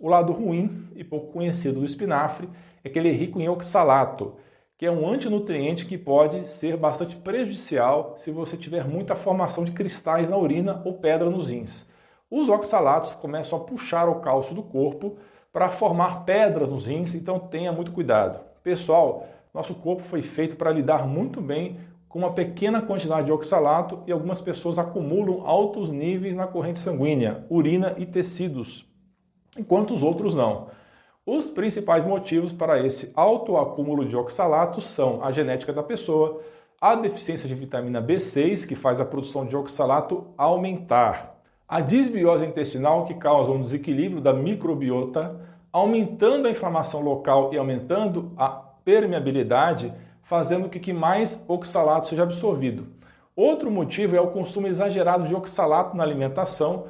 O lado ruim e pouco conhecido do espinafre é que ele é rico em oxalato, que é um antinutriente que pode ser bastante prejudicial se você tiver muita formação de cristais na urina ou pedra nos rins. Os oxalatos começam a puxar o cálcio do corpo para formar pedras nos rins, então tenha muito cuidado. Pessoal, nosso corpo foi feito para lidar muito bem com uma pequena quantidade de oxalato e algumas pessoas acumulam altos níveis na corrente sanguínea, urina e tecidos, enquanto os outros não. Os principais motivos para esse alto acúmulo de oxalato são a genética da pessoa, a deficiência de vitamina B6, que faz a produção de oxalato aumentar, a disbiose intestinal, que causa um desequilíbrio da microbiota, aumentando a inflamação local e aumentando a permeabilidade fazendo com que mais oxalato seja absorvido. Outro motivo é o consumo exagerado de oxalato na alimentação,